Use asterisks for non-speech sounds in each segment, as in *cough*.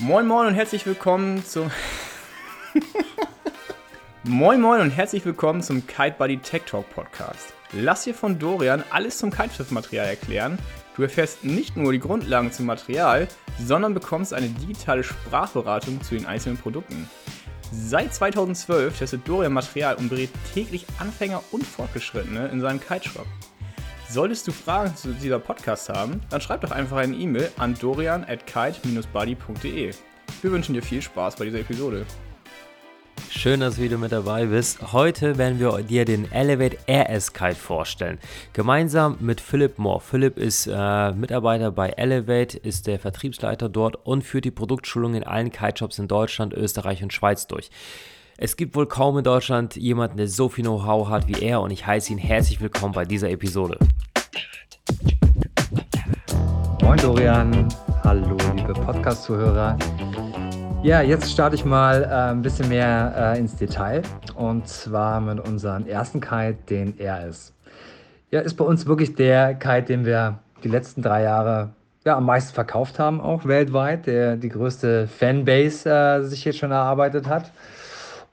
Moin Moin und herzlich willkommen zum Moin Moin und herzlich willkommen zum Kite Buddy Tech Talk Podcast. Lass dir von Dorian alles zum Kiteschiff-Material erklären. Du erfährst nicht nur die Grundlagen zum Material, sondern bekommst eine digitale Sprachberatung zu den einzelnen Produkten. Seit 2012 testet Dorian Material und berät täglich Anfänger und Fortgeschrittene in seinem Kiteshop. Solltest du Fragen zu dieser Podcast haben, dann schreib doch einfach eine E-Mail an dorian at kite-buddy.de. Wir wünschen dir viel Spaß bei dieser Episode. Schön, dass du wieder mit dabei bist. Heute werden wir dir den Elevate RS Kite vorstellen. Gemeinsam mit Philipp Moore. Philipp ist äh, Mitarbeiter bei Elevate, ist der Vertriebsleiter dort und führt die Produktschulung in allen Kiteshops in Deutschland, Österreich und Schweiz durch. Es gibt wohl kaum in Deutschland jemanden, der so viel Know-how hat wie er und ich heiße ihn herzlich willkommen bei dieser Episode. Moin Dorian, hallo liebe Podcast-Zuhörer. Ja, jetzt starte ich mal äh, ein bisschen mehr äh, ins Detail und zwar mit unserem ersten Kite, den RS. Ja, ist bei uns wirklich der Kite, den wir die letzten drei Jahre ja, am meisten verkauft haben, auch weltweit, der die größte Fanbase äh, sich jetzt schon erarbeitet hat.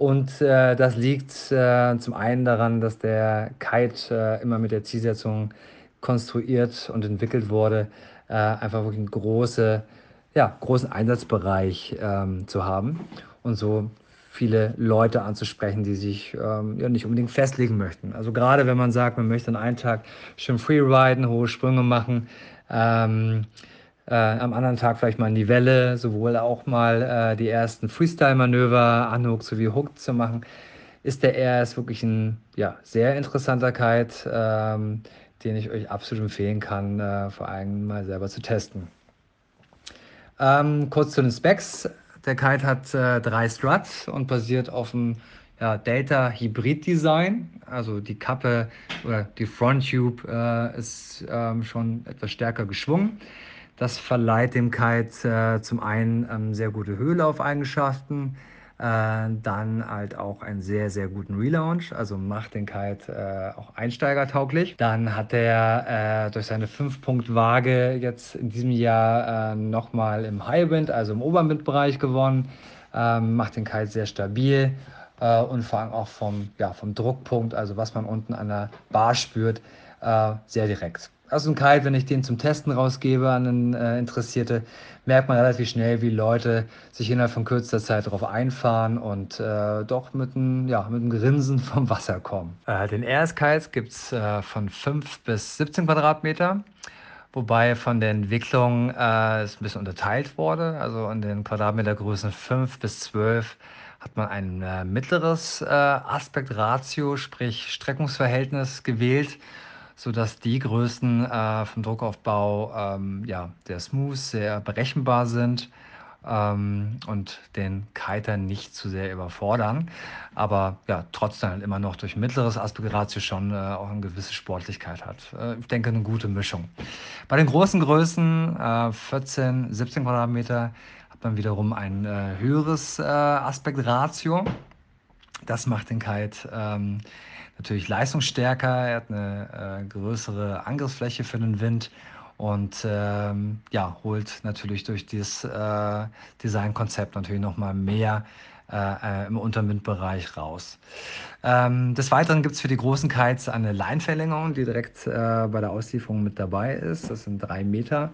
Und äh, das liegt äh, zum einen daran, dass der Kite äh, immer mit der Zielsetzung konstruiert und entwickelt wurde, äh, einfach wirklich einen große, ja, großen Einsatzbereich ähm, zu haben und so viele Leute anzusprechen, die sich ähm, ja, nicht unbedingt festlegen möchten. Also gerade wenn man sagt, man möchte an einem Tag schön freeriden, hohe Sprünge machen, ähm, äh, am anderen Tag vielleicht mal in die Welle, sowohl auch mal äh, die ersten Freestyle-Manöver, Unhook sowie Hook zu machen, ist der RS wirklich ein ja, sehr interessanter Kite, ähm, den ich euch absolut empfehlen kann, äh, vor allem mal selber zu testen. Ähm, kurz zu den Specs. Der Kite hat äh, drei Struts und basiert auf dem ja, Delta Hybrid Design. Also die Kappe oder die Front Tube äh, ist ähm, schon etwas stärker geschwungen. Das verleiht dem Kite äh, zum einen ähm, sehr gute Höhenlaufeigenschaften, äh, dann halt auch einen sehr, sehr guten Relaunch, also macht den Kite äh, auch einsteigertauglich. Dann hat er äh, durch seine 5-Punkt-Waage jetzt in diesem Jahr äh, nochmal im Highwind, also im Oberwindbereich gewonnen, ähm, macht den Kite sehr stabil äh, und vor allem auch vom, ja, vom Druckpunkt, also was man unten an der Bar spürt, äh, sehr direkt. Also ein Kite, wenn ich den zum Testen rausgebe an einen äh, Interessierte, merkt man relativ schnell, wie Leute sich innerhalb von kürzester Zeit darauf einfahren und äh, doch mit einem, ja, Grinsen *laughs* vom Wasser kommen. Äh, den RS-Kites gibt es äh, von 5 bis 17 Quadratmeter, wobei von der Entwicklung äh, es ein bisschen unterteilt wurde. Also in den Quadratmetergrößen 5 bis 12 hat man ein äh, mittleres Aspektratio, sprich Streckungsverhältnis gewählt sodass die Größen äh, vom Druckaufbau ähm, ja, sehr smooth, sehr berechenbar sind ähm, und den Kiter nicht zu sehr überfordern, aber ja, trotzdem halt immer noch durch mittleres Aspektratio schon äh, auch eine gewisse Sportlichkeit hat. Äh, ich denke, eine gute Mischung. Bei den großen Größen, 14, äh, 17 Quadratmeter, man wiederum ein äh, höheres äh, Aspektratio. Das macht den Kite ähm, natürlich leistungsstärker, er hat eine äh, größere Angriffsfläche für den Wind und ähm, ja, holt natürlich durch dieses äh, Designkonzept natürlich nochmal mehr äh, äh, im Unterwindbereich raus. Ähm, des Weiteren gibt es für die großen Kites eine Leinverlängerung, die direkt äh, bei der Auslieferung mit dabei ist. Das sind drei Meter.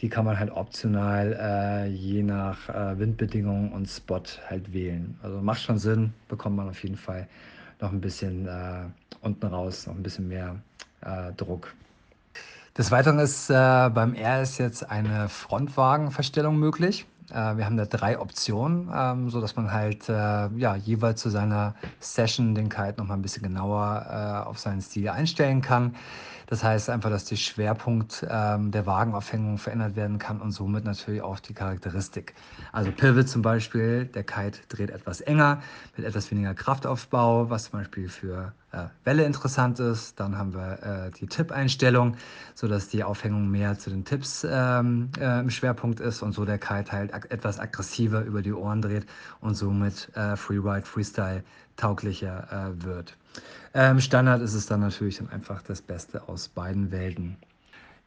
Die kann man halt optional äh, je nach äh, Windbedingungen und Spot halt wählen. Also macht schon Sinn, bekommt man auf jeden Fall noch ein bisschen äh, unten raus, noch ein bisschen mehr Druck. Des Weiteren ist äh, beim RS jetzt eine Frontwagenverstellung möglich. Äh, wir haben da drei Optionen, ähm, sodass man halt äh, ja, jeweils zu seiner Session den Kite noch mal ein bisschen genauer äh, auf seinen Stil einstellen kann. Das heißt einfach, dass der Schwerpunkt ähm, der Wagenaufhängung verändert werden kann und somit natürlich auch die Charakteristik. Also Pivot zum Beispiel, der Kite dreht etwas enger mit etwas weniger Kraftaufbau, was zum Beispiel für äh, Welle interessant ist. Dann haben wir äh, die Tipp-Einstellung, sodass die Aufhängung mehr zu den Tipps ähm, äh, im Schwerpunkt ist und so der Kite halt ag etwas aggressiver über die Ohren dreht und somit äh, Freeride, Freestyle tauglicher äh, wird. Ähm, Standard ist es dann natürlich dann einfach das Beste aus beiden Welten.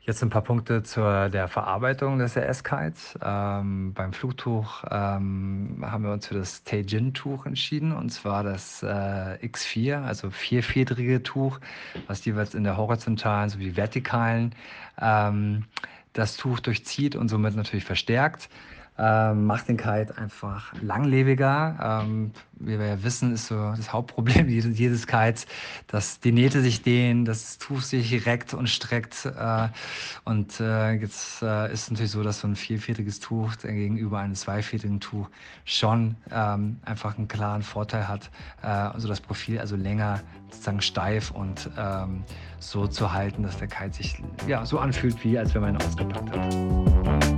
Jetzt ein paar Punkte zur der Verarbeitung des RS-Kites. Ähm, beim Flugtuch ähm, haben wir uns für das Teijin-Tuch entschieden, und zwar das äh, X4, also vierfedrige Tuch, was jeweils in der horizontalen sowie vertikalen ähm, das Tuch durchzieht und somit natürlich verstärkt ähm, macht den Kite einfach langlebiger. Ähm, wie wir ja wissen, ist so das Hauptproblem *laughs* jedes, jedes Kites, dass die Nähte sich dehnen, das Tuch sich reckt und streckt. Äh, und äh, jetzt äh, ist es natürlich so, dass so ein vierfädiges Tuch gegenüber einem zweifädigen Tuch schon ähm, einfach einen klaren Vorteil hat, äh, also das Profil also länger sozusagen steif und ähm, so zu halten, dass der Kite sich ja, so anfühlt, wie als wenn man ihn ausgepackt hat.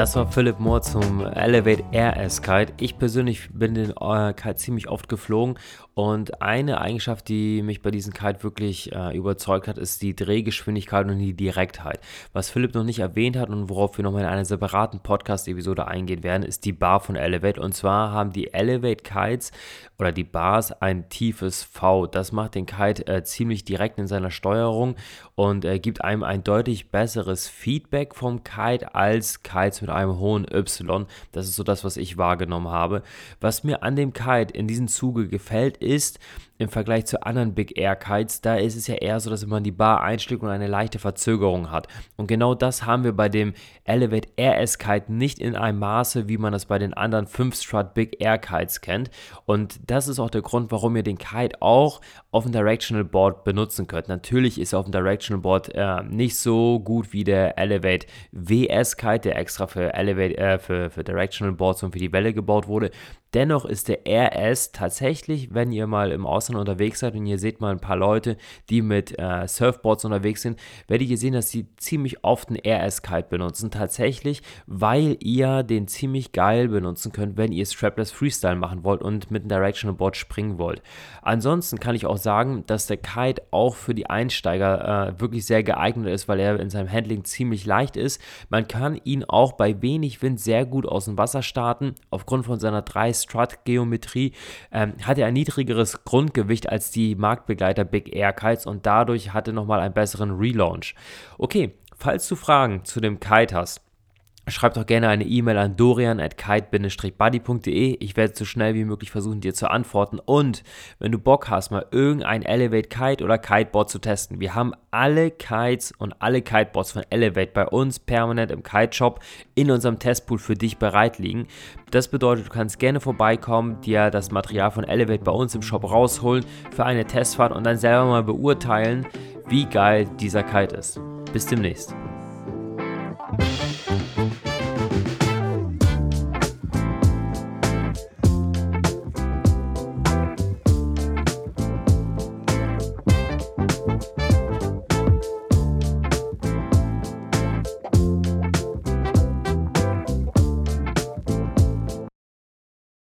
Das war Philipp Moore zum Elevate RS Kite. Ich persönlich bin den äh, Kite ziemlich oft geflogen und eine Eigenschaft, die mich bei diesem Kite wirklich äh, überzeugt hat, ist die Drehgeschwindigkeit und die Direktheit. Was Philipp noch nicht erwähnt hat und worauf wir nochmal in einer separaten Podcast-Episode eingehen werden, ist die Bar von Elevate. Und zwar haben die Elevate Kites oder die Bars ein tiefes V. Das macht den Kite äh, ziemlich direkt in seiner Steuerung und äh, gibt einem ein deutlich besseres Feedback vom Kite als Kites mit einem hohen Y. Das ist so das, was ich wahrgenommen habe. Was mir an dem Kite in diesem Zuge gefällt, ist, im Vergleich zu anderen Big Air Kites, da ist es ja eher so, dass man die Bar einschlägt und eine leichte Verzögerung hat. Und genau das haben wir bei dem Elevate RS Kite nicht in einem Maße, wie man das bei den anderen 5 Strut Big Air Kites kennt. Und das ist auch der Grund, warum ihr den Kite auch auf dem Directional Board benutzen könnt. Natürlich ist er auf dem Directional Board äh, nicht so gut wie der Elevate WS Kite, der extra für Elevate äh, für, für Directional Boards und für die Welle gebaut wurde. Dennoch ist der RS tatsächlich, wenn ihr mal im Ausland unterwegs seid und ihr seht mal ein paar Leute, die mit äh, Surfboards unterwegs sind, werdet ihr sehen, dass sie ziemlich oft einen RS-Kite benutzen. Tatsächlich, weil ihr den ziemlich geil benutzen könnt, wenn ihr Strapless Freestyle machen wollt und mit einem Directional Board springen wollt. Ansonsten kann ich auch sagen, dass der Kite auch für die Einsteiger äh, wirklich sehr geeignet ist, weil er in seinem Handling ziemlich leicht ist. Man kann ihn auch bei wenig Wind sehr gut aus dem Wasser starten, aufgrund von seiner 3 Strut-Geometrie ähm, hat er ein niedrigeres Grundgewicht als die Marktbegleiter Big Air Kites und dadurch hatte nochmal einen besseren Relaunch. Okay, falls du Fragen zu dem Kite hast, Schreib doch gerne eine E-Mail an dorian at kite-buddy.de. Ich werde so schnell wie möglich versuchen, dir zu antworten. Und wenn du Bock hast, mal irgendein Elevate Kite oder Kiteboard zu testen, wir haben alle Kites und alle Kiteboards von Elevate bei uns permanent im Kite Shop in unserem Testpool für dich bereit liegen. Das bedeutet, du kannst gerne vorbeikommen, dir das Material von Elevate bei uns im Shop rausholen für eine Testfahrt und dann selber mal beurteilen, wie geil dieser Kite ist. Bis demnächst.